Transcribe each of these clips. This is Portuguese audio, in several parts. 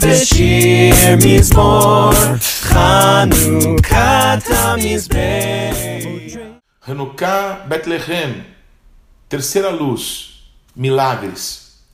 Beshir Mizmor, Hanukkah Tamizbei. Hanukkah Bethlehem, terceira luz, milagres.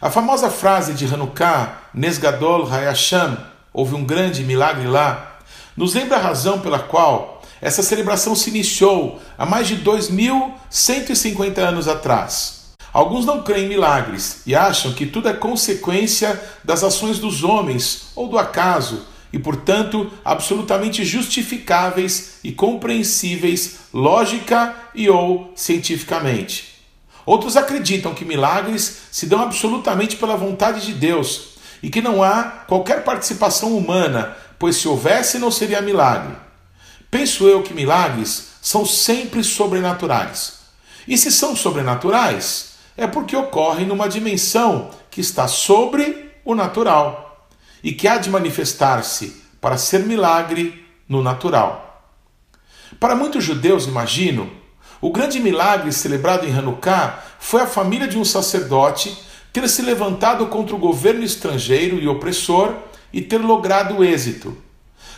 A famosa frase de Hanukkah, Nesgadol Hayasham, houve um grande milagre lá, nos lembra a razão pela qual essa celebração se iniciou há mais de 2.150 anos atrás. Alguns não creem em milagres e acham que tudo é consequência das ações dos homens ou do acaso e, portanto, absolutamente justificáveis e compreensíveis lógica e ou cientificamente. Outros acreditam que milagres se dão absolutamente pela vontade de Deus e que não há qualquer participação humana, pois se houvesse não seria milagre. Penso eu que milagres são sempre sobrenaturais. E se são sobrenaturais, é porque ocorrem numa dimensão que está sobre o natural e que há de manifestar-se para ser milagre no natural. Para muitos judeus, imagino, o grande milagre celebrado em Hanukkah foi a família de um sacerdote ter se levantado contra o governo estrangeiro e opressor e ter logrado êxito.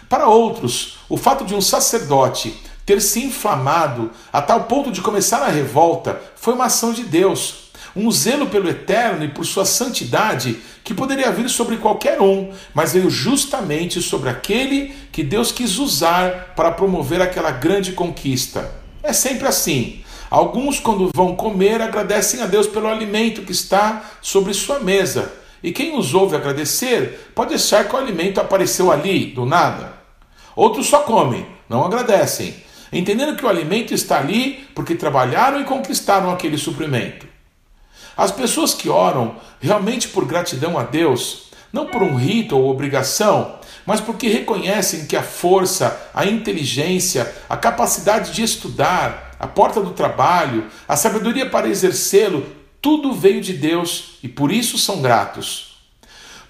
Para outros, o fato de um sacerdote ter se inflamado a tal ponto de começar a revolta foi uma ação de Deus um zelo pelo eterno e por sua santidade que poderia vir sobre qualquer um, mas veio justamente sobre aquele que Deus quis usar para promover aquela grande conquista. É sempre assim. Alguns, quando vão comer, agradecem a Deus pelo alimento que está sobre sua mesa. E quem os ouve agradecer pode achar que o alimento apareceu ali, do nada. Outros só comem, não agradecem, entendendo que o alimento está ali porque trabalharam e conquistaram aquele suprimento. As pessoas que oram realmente por gratidão a Deus, não por um rito ou obrigação, mas porque reconhecem que a força, a inteligência, a capacidade de estudar, a porta do trabalho, a sabedoria para exercê-lo, tudo veio de Deus e por isso são gratos.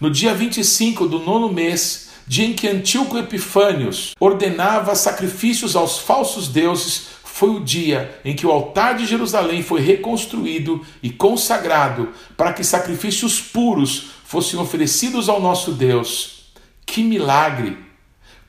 No dia 25 do nono mês, dia em que Antíoco Epifânios ordenava sacrifícios aos falsos deuses, foi o dia em que o altar de Jerusalém foi reconstruído e consagrado para que sacrifícios puros fossem oferecidos ao nosso Deus. Que milagre!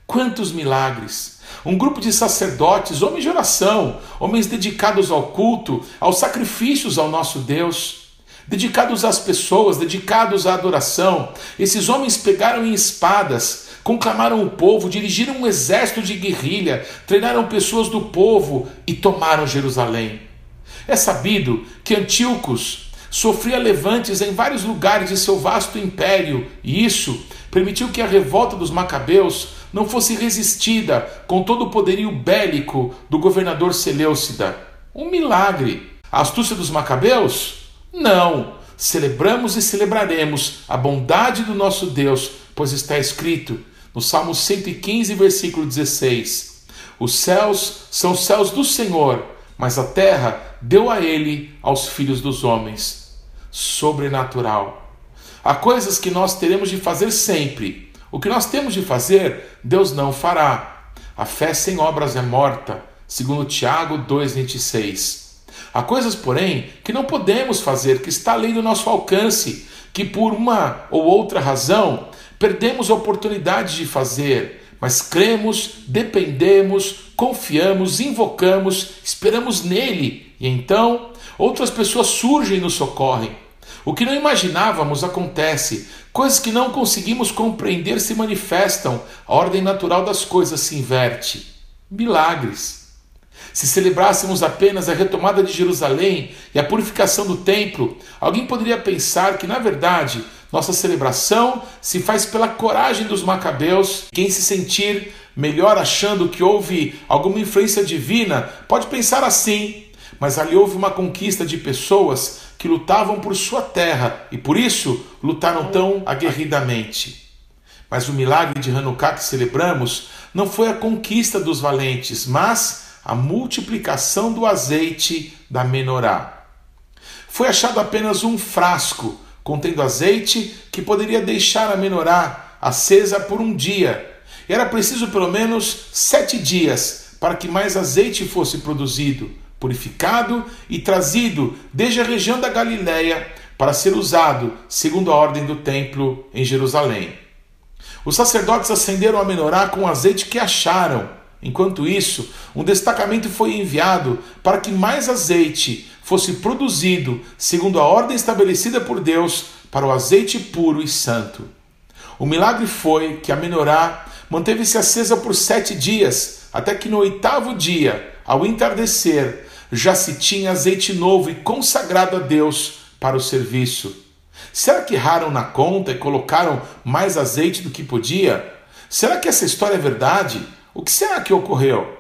Quantos milagres! Um grupo de sacerdotes, homens de oração, homens dedicados ao culto, aos sacrifícios ao nosso Deus dedicados às pessoas, dedicados à adoração. Esses homens pegaram em espadas, conclamaram o povo, dirigiram um exército de guerrilha, treinaram pessoas do povo e tomaram Jerusalém. É sabido que Antíocos sofria levantes em vários lugares de seu vasto império, e isso permitiu que a revolta dos macabeus não fosse resistida com todo o poderio bélico do governador Seleucida. Um milagre. A astúcia dos macabeus? Não. Celebramos e celebraremos a bondade do nosso Deus, pois está escrito: no Salmo 115, versículo 16: Os céus são os céus do Senhor, mas a terra deu a ele aos filhos dos homens. Sobrenatural. Há coisas que nós teremos de fazer sempre. O que nós temos de fazer, Deus não fará. A fé sem obras é morta, segundo Tiago 2:26. Há coisas, porém, que não podemos fazer, que está além do nosso alcance, que por uma ou outra razão Perdemos a oportunidade de fazer, mas cremos, dependemos, confiamos, invocamos, esperamos nele e então outras pessoas surgem e nos socorrem. O que não imaginávamos acontece, coisas que não conseguimos compreender se manifestam, a ordem natural das coisas se inverte. Milagres. Se celebrássemos apenas a retomada de Jerusalém e a purificação do templo, alguém poderia pensar que, na verdade, nossa celebração se faz pela coragem dos macabeus. Quem se sentir melhor achando que houve alguma influência divina pode pensar assim, mas ali houve uma conquista de pessoas que lutavam por sua terra e por isso lutaram tão aguerridamente. Mas o milagre de Hanukkah que celebramos não foi a conquista dos valentes, mas a multiplicação do azeite da menorá. Foi achado apenas um frasco contendo azeite que poderia deixar a menorá acesa por um dia. E era preciso pelo menos sete dias para que mais azeite fosse produzido, purificado e trazido desde a região da Galiléia para ser usado segundo a ordem do templo em Jerusalém. Os sacerdotes acenderam a menorá com o azeite que acharam. Enquanto isso, um destacamento foi enviado para que mais azeite fosse produzido segundo a ordem estabelecida por Deus para o azeite puro e santo. O milagre foi que a menorá manteve-se acesa por sete dias, até que no oitavo dia, ao entardecer, já se tinha azeite novo e consagrado a Deus para o serviço. Será que erraram na conta e colocaram mais azeite do que podia? Será que essa história é verdade? O que será que ocorreu?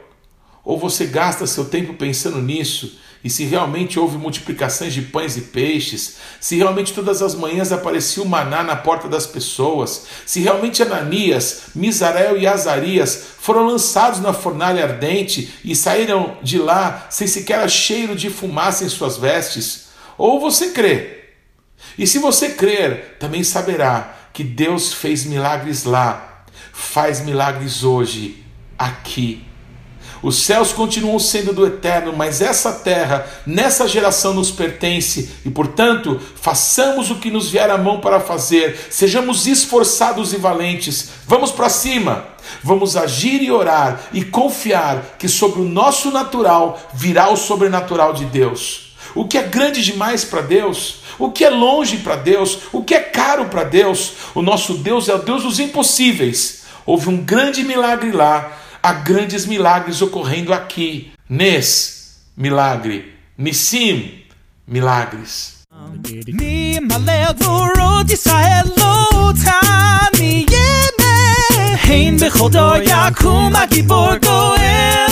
Ou você gasta seu tempo pensando nisso e se realmente houve multiplicações de pães e peixes, se realmente todas as manhãs aparecia o maná na porta das pessoas, se realmente Ananias, Misael e Azarias foram lançados na fornalha ardente e saíram de lá sem sequer cheiro de fumaça em suas vestes, ou você crê. E se você crer, também saberá que Deus fez milagres lá, faz milagres hoje, aqui. Os céus continuam sendo do eterno, mas essa terra, nessa geração, nos pertence. E, portanto, façamos o que nos vier à mão para fazer, sejamos esforçados e valentes, vamos para cima, vamos agir e orar e confiar que sobre o nosso natural virá o sobrenatural de Deus. O que é grande demais para Deus, o que é longe para Deus, o que é caro para Deus, o nosso Deus é o Deus dos impossíveis. Houve um grande milagre lá há grandes milagres ocorrendo aqui. Nes, milagre. Nissim, milagres. בכל דור יקום הגיבור גואל